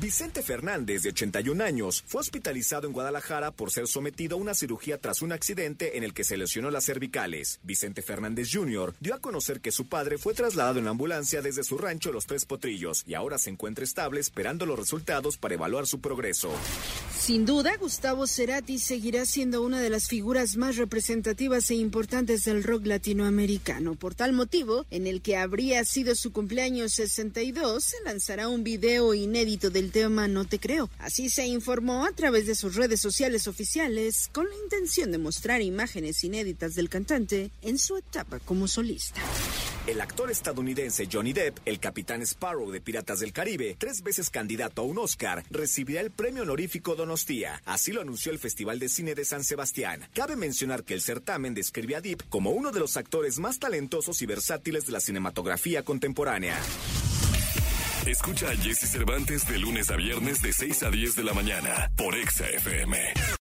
Vicente Fernández, de 81 años, fue hospitalizado en Guadalajara por ser sometido a una cirugía tras un accidente en el que se lesionó las cervicales. Vicente Fernández Jr. dio a conocer que su padre fue trasladado en ambulancia desde su rancho Los Tres Potrillos y ahora se encuentra estable esperando los resultados para evaluar su progreso. Sin duda, Gustavo Cerati seguirá siendo una de las figuras más representativas e importantes del rock latinoamericano. Por tal motivo, en el que habría sido su cumpleaños 62, se lanzará un video inédito del tema No Te Creo. Así se informó a través de sus redes sociales oficiales con la intención de mostrar imágenes inéditas del cantante en su etapa como solista. El actor estadounidense Johnny Depp, el capitán Sparrow de Piratas del Caribe, tres veces candidato a un Oscar, recibirá el premio honorífico Donostia. Así lo anunció el Festival de Cine de San Sebastián. Cabe mencionar que el certamen describe a Depp como uno de los actores más talentosos y versátiles de la cinematografía contemporánea. Escucha a Jesse Cervantes de lunes a viernes de 6 a 10 de la mañana por Exa FM.